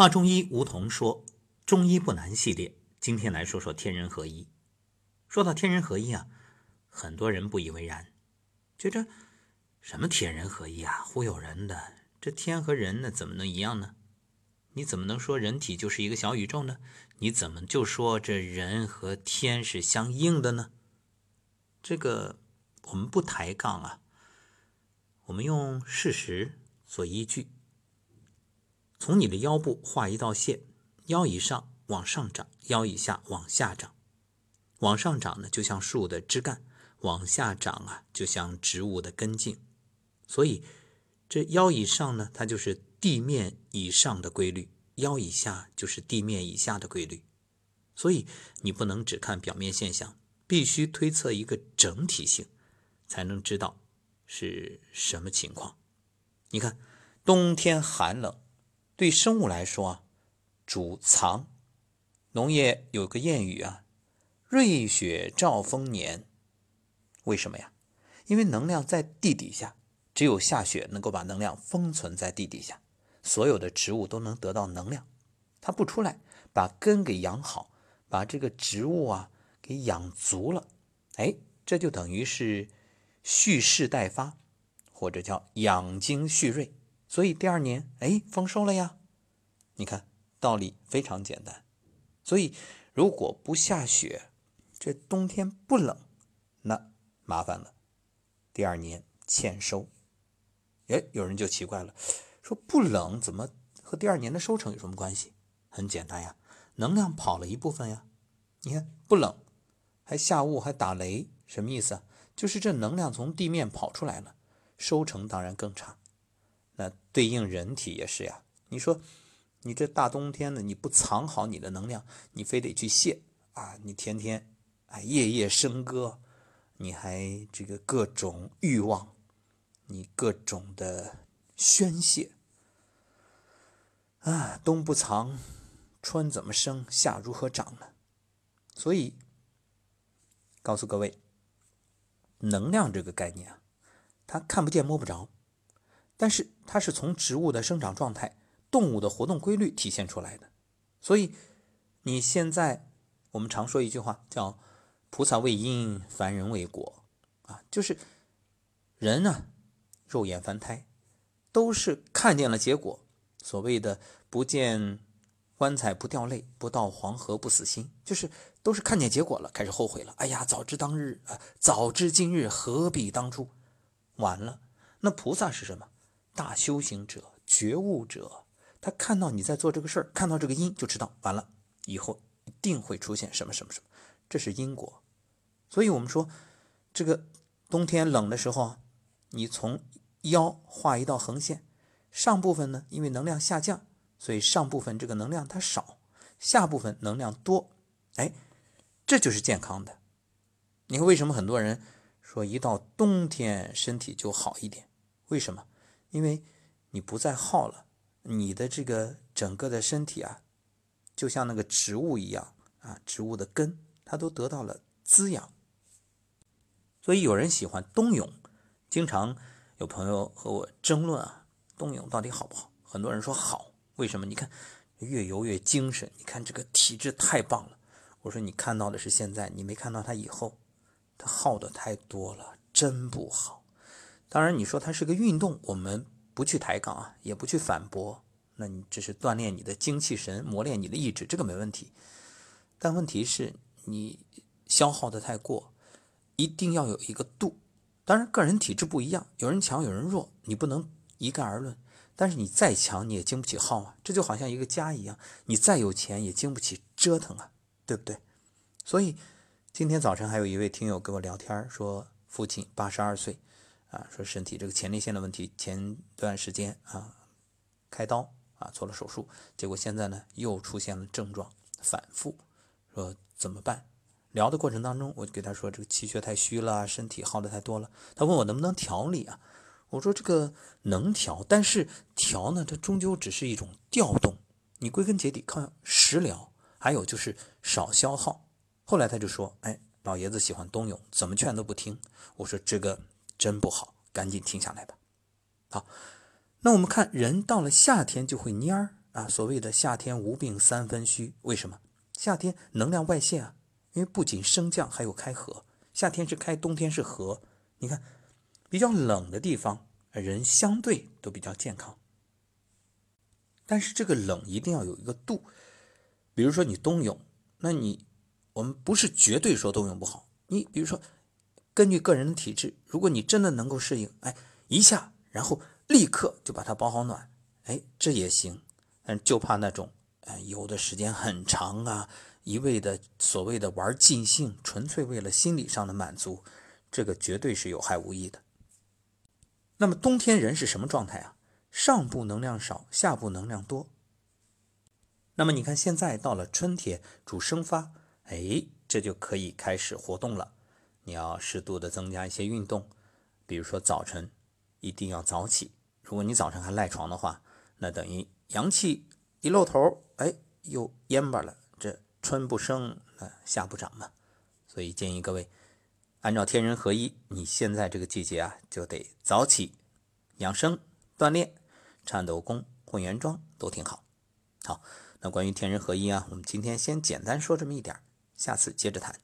华中医吴桐说：“中医不难系列，今天来说说天人合一。说到天人合一啊，很多人不以为然，觉着什么天人合一啊，忽悠人的。这天和人呢，怎么能一样呢？你怎么能说人体就是一个小宇宙呢？你怎么就说这人和天是相应的呢？这个我们不抬杠啊，我们用事实做依据。”从你的腰部画一道线，腰以上往上长，腰以下往下长。往上长呢，就像树的枝干；往下长啊，就像植物的根茎。所以，这腰以上呢，它就是地面以上的规律；腰以下就是地面以下的规律。所以，你不能只看表面现象，必须推测一个整体性，才能知道是什么情况。你看，冬天寒冷。对生物来说啊，主藏。农业有个谚语啊，“瑞雪兆丰年”。为什么呀？因为能量在地底下，只有下雪能够把能量封存在地底下，所有的植物都能得到能量。它不出来，把根给养好，把这个植物啊给养足了，哎，这就等于是蓄势待发，或者叫养精蓄锐。所以第二年，哎，丰收了呀！你看道理非常简单。所以如果不下雪，这冬天不冷，那麻烦了。第二年欠收。哎，有人就奇怪了，说不冷怎么和第二年的收成有什么关系？很简单呀，能量跑了一部分呀。你看不冷，还下雾还打雷，什么意思啊？就是这能量从地面跑出来了，收成当然更差。那对应人体也是呀。你说，你这大冬天的，你不藏好你的能量，你非得去泄啊！你天天哎夜夜笙歌，你还这个各种欲望，你各种的宣泄啊！冬不藏，春怎么生？夏如何长呢？所以，告诉各位，能量这个概念啊，它看不见摸不着。但是它是从植物的生长状态、动物的活动规律体现出来的，所以你现在我们常说一句话叫“菩萨为因，凡人为果”，啊，就是人呢，肉眼凡胎，都是看见了结果。所谓的“不见棺材不掉泪，不到黄河不死心”，就是都是看见结果了，开始后悔了。哎呀，早知当日啊，早知今日，何必当初？晚了。那菩萨是什么？大修行者、觉悟者，他看到你在做这个事儿，看到这个因，就知道完了，以后一定会出现什么什么什么，这是因果。所以，我们说这个冬天冷的时候，你从腰画一道横线，上部分呢，因为能量下降，所以上部分这个能量它少，下部分能量多，哎，这就是健康的。你看，为什么很多人说一到冬天身体就好一点？为什么？因为你不再耗了，你的这个整个的身体啊，就像那个植物一样啊，植物的根它都得到了滋养。所以有人喜欢冬泳，经常有朋友和我争论啊，冬泳到底好不好？很多人说好，为什么？你看越游越精神，你看这个体质太棒了。我说你看到的是现在，你没看到它以后，它耗的太多了，真不好。当然，你说它是个运动，我们不去抬杠啊，也不去反驳。那你只是锻炼你的精气神，磨练你的意志，这个没问题。但问题是你消耗的太过，一定要有一个度。当然，个人体质不一样，有人强，有人弱，你不能一概而论。但是你再强，你也经不起耗啊。这就好像一个家一样，你再有钱也经不起折腾啊，对不对？所以今天早晨还有一位听友跟我聊天说，父亲八十二岁。啊，说身体这个前列腺的问题，前段时间啊开刀啊做了手术，结果现在呢又出现了症状反复，说怎么办？聊的过程当中，我就给他说这个气血太虚了，身体耗的太多了。他问我能不能调理啊？我说这个能调，但是调呢，它终究只是一种调动，你归根结底靠食疗，还有就是少消耗。后来他就说，哎，老爷子喜欢冬泳，怎么劝都不听。我说这个。真不好，赶紧停下来吧。好，那我们看人到了夏天就会蔫儿，啊，所谓的夏天无病三分虚，为什么？夏天能量外泄啊，因为不仅升降，还有开合。夏天是开，冬天是合。你看，比较冷的地方，人相对都比较健康。但是这个冷一定要有一个度，比如说你冬泳，那你我们不是绝对说冬泳不好。你比如说，根据个人的体质，如果你真的能够适应，哎，一下然后立刻就把它保好暖，哎，这也行。但就怕那种，呃，游的时间很长啊，一味的所谓的玩尽兴，纯粹为了心理上的满足，这个绝对是有害无益的。那么冬天人是什么状态啊？上部能量少，下部能量多。那么你看现在到了春天，主生发，哎，这就可以开始活动了。你要适度的增加一些运动，比如说早晨一定要早起。如果你早晨还赖床的话，那等于。阳气一露头，哎，又蔫巴了。这春不生，那夏不长嘛。所以建议各位，按照天人合一，你现在这个季节啊，就得早起养生锻炼，颤抖功、混元桩都挺好。好，那关于天人合一啊，我们今天先简单说这么一点，下次接着谈。